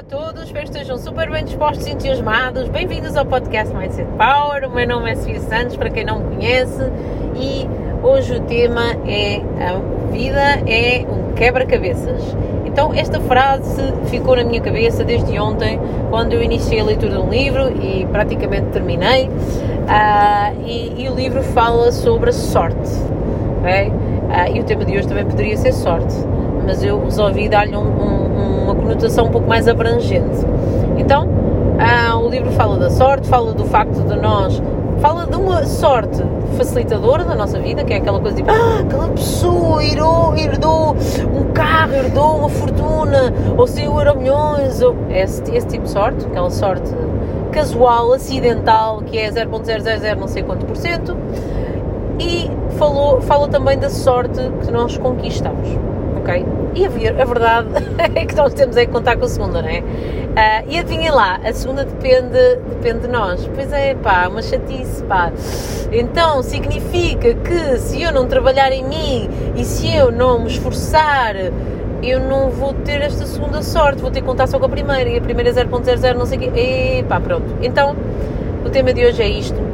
Olá, a todos, espero que estejam super bem dispostos e entusiasmados. Bem-vindos ao podcast Mindset Power. O meu nome é Sofia Santos, para quem não me conhece, e hoje o tema é a vida é um quebra-cabeças. Então, esta frase ficou na minha cabeça desde ontem, quando eu iniciei a leitura de um livro e praticamente terminei. Uh, e, e, o livro fala sobre a sorte. Okay? Uh, e o tema de hoje também poderia ser sorte, mas eu resolvi dar-lhe um, um, conotação um pouco mais abrangente. Então, uh, o livro fala da sorte, fala do facto de nós fala de uma sorte facilitadora da nossa vida, que é aquela coisa tipo, ah, aquela pessoa herdou, herdou um carro, herdou uma fortuna, ou saiu euro milhões, ou esse, esse tipo de sorte, aquela sorte casual, acidental, que é 0.000 não sei quanto por cento, e falou, fala também da sorte que nós conquistamos ok? E a, a verdade é que nós temos é que contar com a segunda, não é? Uh, e adivinhem lá, a segunda depende, depende de nós. Pois é, pá, uma chatice, pá. Então, significa que se eu não trabalhar em mim e se eu não me esforçar, eu não vou ter esta segunda sorte, vou ter que contar só com a primeira e a primeira é 0.00, não sei o quê. E pá, pronto. Então, o tema de hoje é isto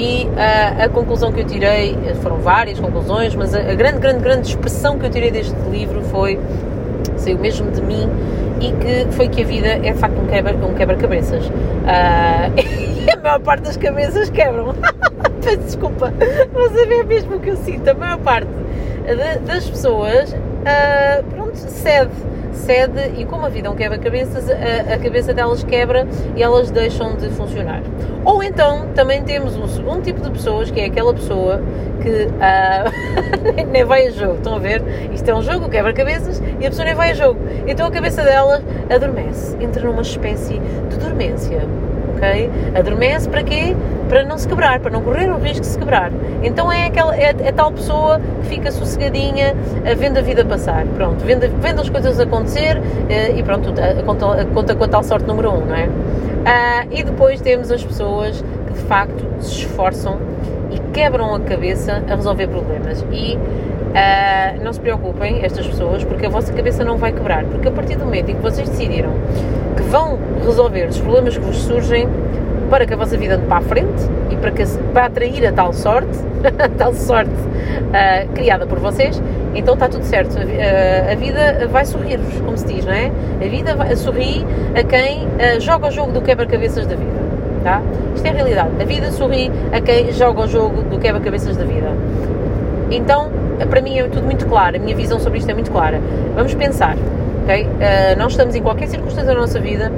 e a, a, conclusão que eu tirei, foram várias conclusões, mas a, a, grande, grande, grande expressão que eu tirei deste livro foi, saiu mesmo de mim, e que foi que a vida é de facto um quebra-cabeças. Um quebra -cabeças. Uh, e a maior parte das cabeças quebram. Peço desculpa, mas é mesmo o que eu sinto. A maior parte de, das pessoas, uh, pronto, cede cede e como a vida é um quebra-cabeças, a, a, cabeça delas quebra e elas deixam de funcionar. Ou então também temos um segundo tipo de pessoas, que é aquela pessoa que uh, nem vai a jogo. Estão a ver? Isto é um jogo, quebra-cabeças, e a pessoa nem vai a jogo. Então a cabeça delas adormece, entra numa espécie de dormência ok? Adormece para quê? Para não se quebrar, para não correr o risco de se quebrar. Então é, aquela, é, é tal pessoa que fica sossegadinha, vendo a vida passar, pronto, vendo, vendo as coisas acontecer eh, e pronto, conta, conta com a tal sorte número um, não é? Ah, e depois temos as pessoas que de facto se esforçam e quebram a cabeça a resolver problemas. E Uh, não se preocupem, estas pessoas, porque a vossa cabeça não vai quebrar. Porque a partir do momento em que vocês decidiram que vão resolver os problemas que vos surgem para que a vossa vida ande para a frente e para, que, para atrair a tal sorte, a tal sorte uh, criada por vocês, então está tudo certo. A, uh, a vida vai sorrir-vos, como se diz, não é? A vida vai, sorri a quem joga o jogo do quebra-cabeças da vida. Tá? Isto é a realidade. A vida sorri a quem joga o jogo do quebra-cabeças da vida. Então, para mim é tudo muito claro, a minha visão sobre isto é muito clara. Vamos pensar, ok? Uh, nós estamos em qualquer circunstância da nossa vida,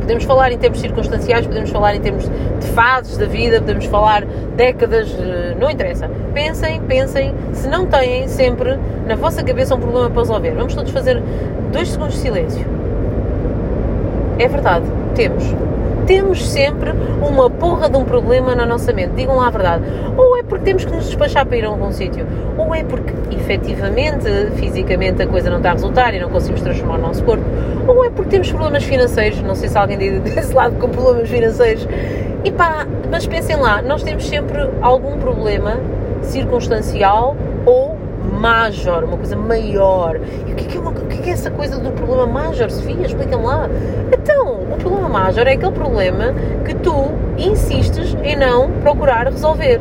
podemos falar em termos circunstanciais, podemos falar em termos de fases da vida, podemos falar décadas, uh, não interessa. Pensem, pensem, se não têm sempre na vossa cabeça um problema para resolver. Vamos todos fazer dois segundos de silêncio. É verdade, temos temos sempre uma porra de um problema na nossa mente. Digam lá a verdade. Ou porque temos que nos despachar para ir a algum sítio, ou é porque efetivamente, fisicamente, a coisa não está a resultar e não conseguimos transformar o nosso corpo, ou é porque temos problemas financeiros. Não sei se alguém desse lado com problemas financeiros. E pá, mas pensem lá, nós temos sempre algum problema circunstancial ou major, uma coisa maior. E o que é, é, uma, o que é, essa coisa do problema major, Sofia? Explica-me lá. Então, o problema major é aquele problema que tu insistes em não procurar resolver.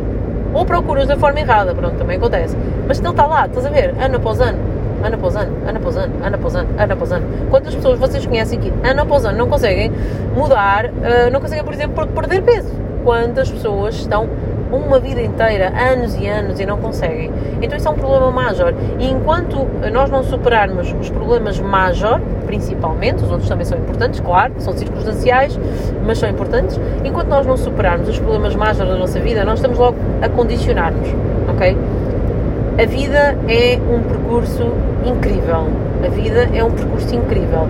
Ou procuras da forma errada, pronto, também acontece. Mas ele está lá, estás a ver, ano após ano, ano após ano, ano após ano, ano após ano, ano após ano. Quantas pessoas vocês conhecem que ano após ano não conseguem mudar, uh, não conseguem, por exemplo, perder peso? Quantas pessoas estão uma vida inteira, anos e anos, e não conseguem. Então isso é um problema major. E enquanto nós não superarmos os problemas major, principalmente, os outros também são importantes, claro, são circunstanciais, mas são importantes, enquanto nós não superarmos os problemas major da nossa vida, nós estamos logo a condicionar-nos, ok? A vida é um percurso incrível. A vida é um percurso incrível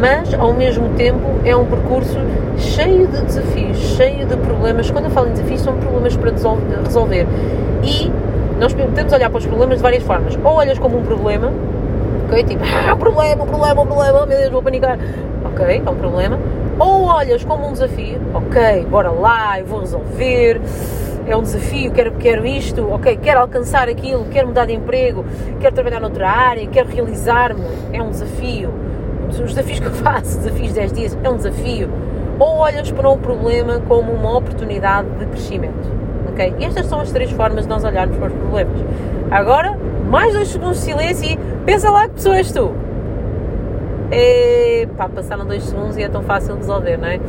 mas ao mesmo tempo é um percurso cheio de desafios, cheio de problemas. Quando eu falo em desafios, são problemas para resolver. E nós podemos olhar para os problemas de várias formas. Ou olhas como um problema, ok? Tipo, ah, um problema, um problema, um problema, meu Deus, vou panicar. Ok, é um problema. Ou olhas como um desafio, ok, bora lá, eu vou resolver é um desafio, quero, quero isto, ok, quero alcançar aquilo, quero mudar de emprego, quero trabalhar noutra área, quero realizar-me, é um desafio os desafios que eu faço, desafios 10 dias, é um desafio. Ou olhas para o problema como uma oportunidade de crescimento. Ok? Estas são as três formas de nós olharmos para os problemas. Agora, mais dois segundos de silêncio e pensa lá que pessoa és tu. É, pá, passaram dois segundos e é tão fácil resolver, não é?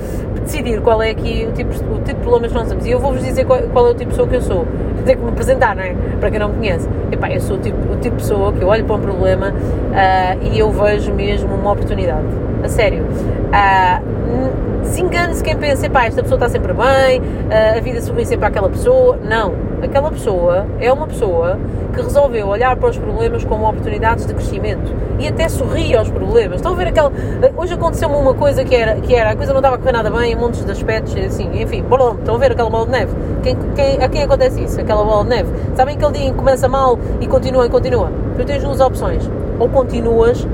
Decidir qual é aqui o tipo, o tipo de problemas que nós temos. E eu vou-vos dizer qual, qual, é o tipo de pessoa que eu sou. Tenho que me apresentar, não é? Para quem não me conhece. Epá, eu sou o tipo, o tipo de pessoa que eu olho para um problema uh, e eu vejo mesmo uma oportunidade. A sério. Uh, Desengane-se quem pensa, pá, esta pessoa está sempre bem, uh, a vida sorri sempre àquela pessoa. Não. Aquela pessoa é uma pessoa que resolveu olhar para os problemas como oportunidades de crescimento e até sorri aos problemas. Estão a ver aquela. Hoje aconteceu-me uma coisa que era, que era a coisa não estava a correr nada bem, em de aspectos, assim, enfim, bolão. Estão a ver aquela bola de neve? Quem, quem, a quem acontece isso? Aquela bola de neve? Sabem aquele dia em que começa mal e continua e continua? Tu tens duas opções. Ou continuas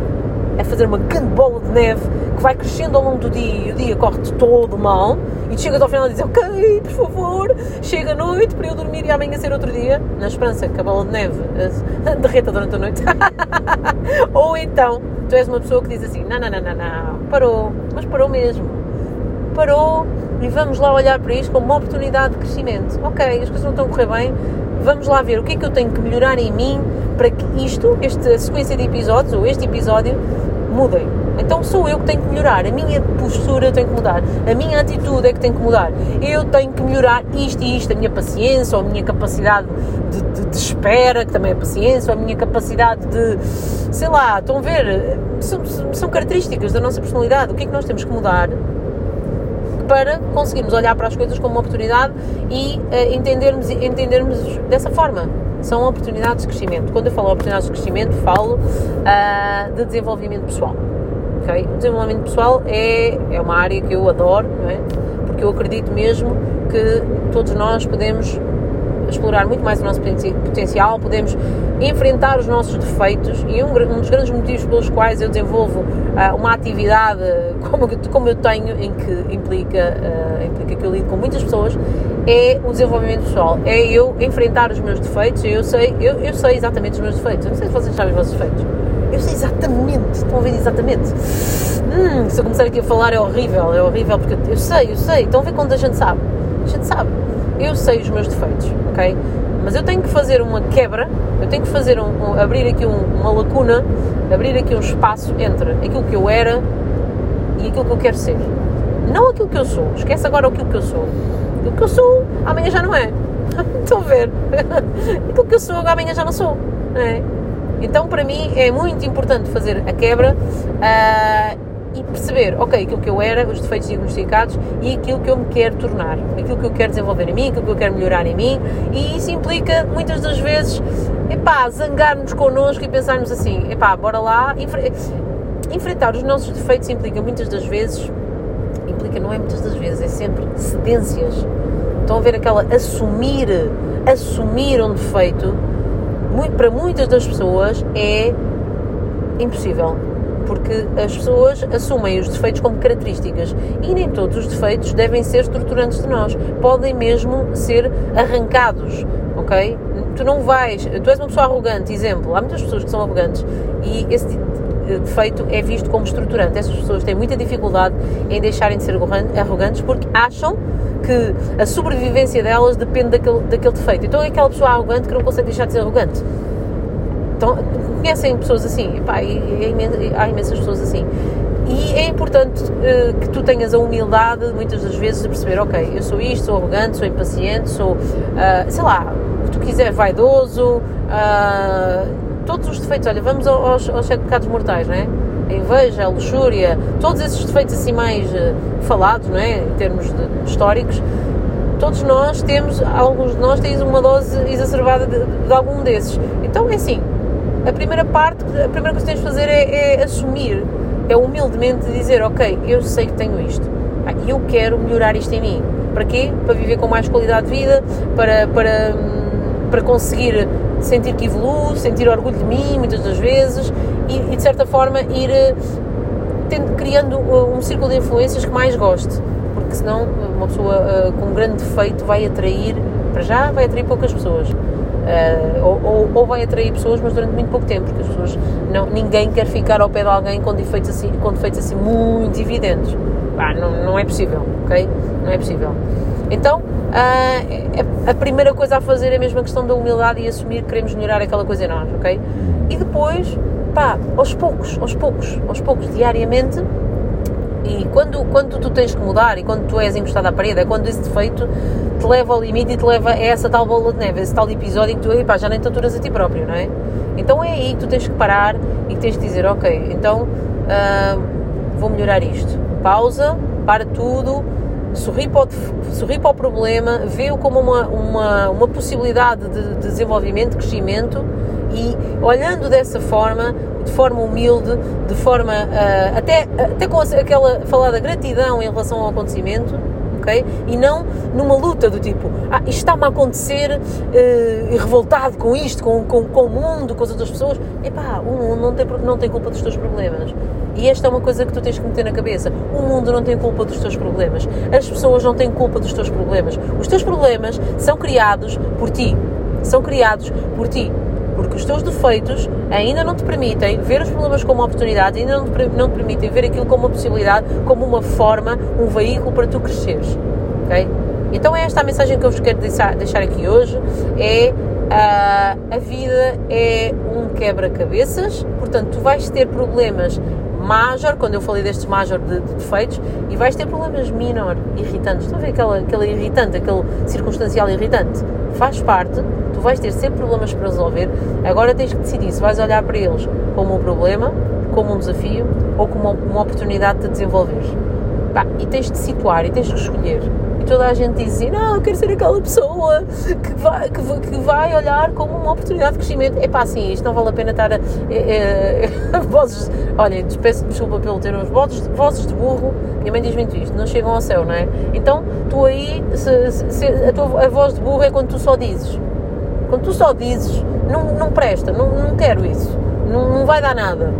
a fazer uma grande bola de neve que vai crescendo ao longo do dia e o dia corre-te todo mal e chegas ao final e dizes ok, por favor, chega a noite para eu dormir e amanhã ser outro dia, na esperança que a bola de neve uh, derreta durante a noite. Ou então, tu és uma pessoa que diz assim, não, não, não, não, não, parou, mas parou mesmo. Parou e vamos lá olhar para isto como uma oportunidade de crescimento. Ok, as coisas não estão a correr bem, vamos lá ver o que é que eu tenho que melhorar em mim para que isto, esta sequência de episódios, ou este episódio, mudem. Então sou eu que tenho que melhorar, a minha postura tem que mudar, a minha atitude é que tem que mudar. Eu tenho que melhorar isto e isto, a minha paciência, ou a minha capacidade de, de, de espera, que também é paciência, ou a minha capacidade de, sei lá, estão a ver, são, são características da nossa personalidade. O que é que nós temos que mudar para conseguirmos olhar para as coisas como uma oportunidade e uh, entendermos, entendermos dessa forma. São oportunidades de crescimento. Quando eu falo oportunidades de crescimento, falo uh, de desenvolvimento pessoal. Okay? O desenvolvimento pessoal é, é uma área que eu adoro, é? porque eu acredito mesmo que todos nós podemos explorar muito mais o nosso potencial, podemos enfrentar os nossos defeitos e um, um dos grandes motivos pelos quais eu desenvolvo uh, uma atividade como, como eu tenho, em que implica, uh, implica que eu lido com muitas pessoas, é o desenvolvimento pessoal. É eu enfrentar os meus defeitos, eu sei, eu, eu sei exatamente os meus defeitos. Eu não sei se vocês sabem os vossos defeitos. Eu sei exatamente, estão a ver exatamente. Hum, se eu começar aqui a falar é horrível, é horrível porque eu sei, eu sei. Estão a ver quando a gente sabe? A gente sabe eu sei os meus defeitos, ok? Mas eu tenho que fazer uma quebra, eu tenho que fazer um, um abrir aqui um, uma lacuna, abrir aqui um espaço entre aquilo que eu era e aquilo que eu quero ser. Não aquilo que eu sou, esquece agora aquilo que eu sou. Aquilo que eu sou, amanhã já não é. Estão a ver? aquilo que eu sou, amanhã já não sou. Não é? Então, para mim, é muito importante fazer a quebra uh, e perceber, ok, aquilo que eu era, os defeitos diagnosticados e aquilo que eu me quero tornar, aquilo que eu quero desenvolver em mim, aquilo que eu quero melhorar em mim, e isso implica muitas das vezes, epá, zangarmos connosco e pensarmos assim, epá, bora lá, enfre enfrentar os nossos defeitos implica muitas das vezes, implica, não é muitas das vezes, é sempre cedências. Estão a ver aquela assumir, assumir um defeito, muito, para muitas das pessoas é impossível porque as pessoas assumem os defeitos como características e nem todos os defeitos devem ser estruturantes de nós, podem mesmo ser arrancados, ok? Tu não vais, tu és uma pessoa arrogante, exemplo, há muitas pessoas que são arrogantes e esse defeito é visto como estruturante. Essas pessoas têm muita dificuldade em deixarem de ser arrogantes porque acham que a sobrevivência delas depende daquele, daquele defeito. Então é aquela pessoa arrogante que não consegue deixar de ser arrogante. Então, conhecem pessoas assim, pá, e, e, há imensas pessoas assim. E é importante uh, que tu tenhas a humildade, muitas das vezes, de perceber: ok, eu sou isto, sou arrogante, sou impaciente, sou, uh, sei lá, o que tu quiseres, vaidoso, uh, todos os defeitos. Olha, vamos aos, aos sete pecados mortais, não é? A inveja, a luxúria, todos esses defeitos assim mais falados, não é? Em termos de, históricos, todos nós temos, alguns de nós têm uma dose exacerbada de, de algum desses. Então é assim, a primeira parte, a primeira coisa que tens de fazer é, é assumir, é humildemente dizer, ok, eu sei que tenho isto, e eu quero melhorar isto em mim. Para quê? Para viver com mais qualidade de vida, para, para, para conseguir sentir que evoluo, sentir orgulho de mim, muitas das vezes, e, e de certa forma ir eh, tendo, criando uh, um círculo de influências que mais goste, porque senão uma pessoa uh, com um grande defeito vai atrair, para já, vai atrair poucas pessoas Uh, ou, ou, vai atrair pessoas, mas durante muito pouco tempo, porque as pessoas não, ninguém quer ficar ao pé de alguém com defeitos assim, com defeitos assim muito evidentes. Ah, não, não é possível, ok? Não é possível. Então, uh, a primeira coisa a fazer é a questão da humildade e assumir que queremos melhorar aquela coisa em nós, ok? E depois, pá, aos poucos, aos poucos, aos poucos, diariamente, e quando, quando tu tens que mudar e quando tu és encostado à parede, é quando esse defeito te leva ao limite e te leva a essa tal bola de neve, esse tal episódio em que tu epá, já nem te aturas a ti próprio, não é? Então é aí que tu tens que parar e que tens de dizer, ok, então uh, vou melhorar isto. Pausa, para tudo, sorri para o, sorri para o problema, vê-o como uma, uma, uma possibilidade de, de desenvolvimento, de crescimento e olhando dessa forma de forma humilde, de forma uh, até, até com aquela falada gratidão em relação ao acontecimento, ok? E não numa luta do tipo, ah, isto está-me a acontecer uh, revoltado com isto, com, com, com o mundo, com as outras pessoas. Epá, o mundo não tem, não tem culpa dos teus problemas. E esta é uma coisa que tu tens que meter na cabeça. O mundo não tem culpa dos teus problemas. As pessoas não têm culpa dos teus problemas. Os teus problemas são criados por ti. São criados por ti porque os teus defeitos ainda não te permitem ver os problemas como oportunidade, ainda não te, não te permitem ver aquilo como uma possibilidade, como uma forma, um veículo para tu cresceres, ok? Então é esta a mensagem que eu vos quero deixar, deixar aqui hoje, é uh, a vida é um quebra-cabeças, portanto tu vais ter problemas major, quando eu falei destes major de, de, defeitos, e vais ter problemas minor, irritantes. Estão a ver aquela, aquele irritante, aquele circunstancial irritante? Faz parte, tu vais ter sempre problemas para resolver. Agora tens que decidir se vais olhar para eles como um problema, como um desafio ou como uma, uma oportunidade de te desenvolver. e tens de situar e tens de escolher toda a gente diz assim, não, eu quero ser aquela pessoa que vai, que, que vai olhar como uma oportunidade de crescimento. É pá, assim, isto não vale a pena estar a... É, é, vozes, olhem, desculpa pelo termo, vozes, vozes de burro, minha mãe diz muito isto, não chegam ao céu, não é? Então, tu aí, se, se, a, tua, a voz de burro é quando tu só dizes. Quando tu só dizes, não, não presta, não, não quero isso, não, não vai dar nada.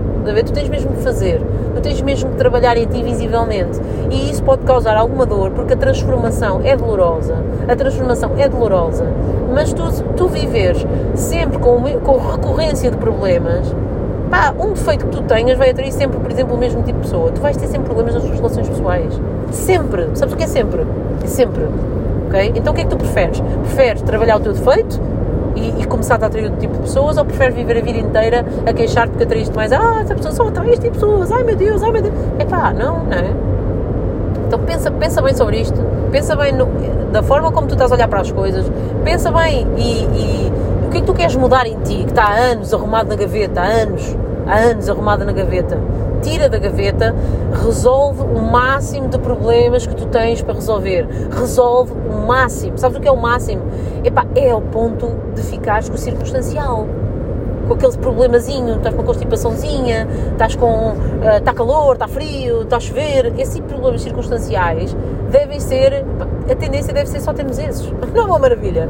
Tu tens mesmo de fazer tu tens mesmo que trabalhar em ti visivelmente. E isso pode causar alguma dor, porque a transformação é dolorosa. A transformação é dolorosa. Mas tu, tu viveres sempre com, com recorrência de problemas, pá, um defeito que tu tenhas vai atrair sempre, por exemplo, o mesmo tipo de pessoa. Tu vais ter sempre problemas nas tuas relações pessoais. Sempre. Sabes o que é sempre? É sempre. Ok? Então o que é que tu preferes? Preferes trabalhar o teu defeito e, e começar a atrair outro tipo de pessoas ou preferes viver a vida inteira a queixar porque atraíste mais? Ah, essa pessoa só atrai este tipo de pessoas, ai meu Deus, ai meu Deus. Epá, não, não é? Então pensa, pensa bem sobre isto, pensa bem no, da forma como tu estás a olhar para as coisas, pensa bem e, e o que é que tu queres mudar em ti, que está há anos arrumado na gaveta, há anos, há anos arrumado na gaveta tira da gaveta, resolve o máximo de problemas que tu tens para resolver. Resolve o máximo. Sabes o que é o máximo? Epá, é ao ponto de ficares com o circunstancial. Com aquele problemazinho, estás com uma constipaçãozinha, estás com. Uh, está calor, está frio, está a chover. Esses problemas circunstanciais devem ser. A tendência deve ser só termos esses. Não é uma maravilha?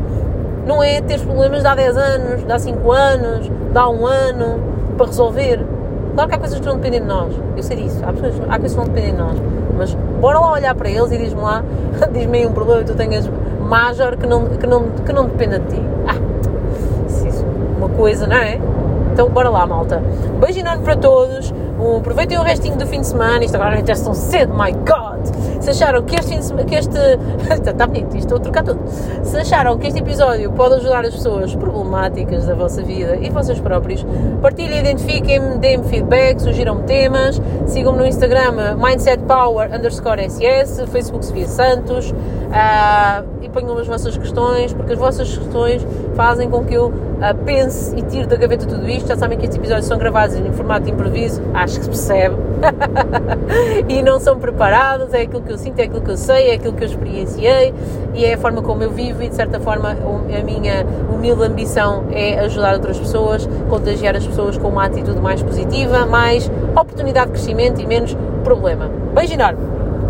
Não é ter problemas de há 10 anos, de há 5 anos, de há um ano para resolver Claro que há coisas que não dependem de nós, eu sei disso, há, pessoas, há coisas que não dependem de nós, mas bora lá olhar para eles e diz-me lá, diz-me aí um problema que tu tenhas major que não, que não, que não dependa de ti. Ah, isso, uma coisa, não é? Então bora lá, malta. Beijo enorme para todos, aproveitem o restinho do fim de semana, isto agora já tão cedo, my God! Se acharam que este, que este está bonito, estou a trocar tudo. Se acharam que este episódio pode ajudar as pessoas problemáticas da vossa vida e vocês próprios, partilhem, identifiquem-me, deem-me feedback, sugiram-me temas, sigam-me no Instagram mindsetpower underscore ss, Facebook Sofia Santos uh, e ponham as vossas questões, porque as vossas questões fazem com que eu uh, pense e tire da gaveta tudo isto. Já sabem que estes episódios são gravados em formato de improviso, acho que se percebe. e não são preparados, é aquilo que eu sinto, é aquilo que eu sei, é aquilo que eu experienciei e é a forma como eu vivo e de certa forma a minha humilde ambição é ajudar outras pessoas, contagiar as pessoas com uma atitude mais positiva, mais oportunidade de crescimento e menos problema. Beijo enorme!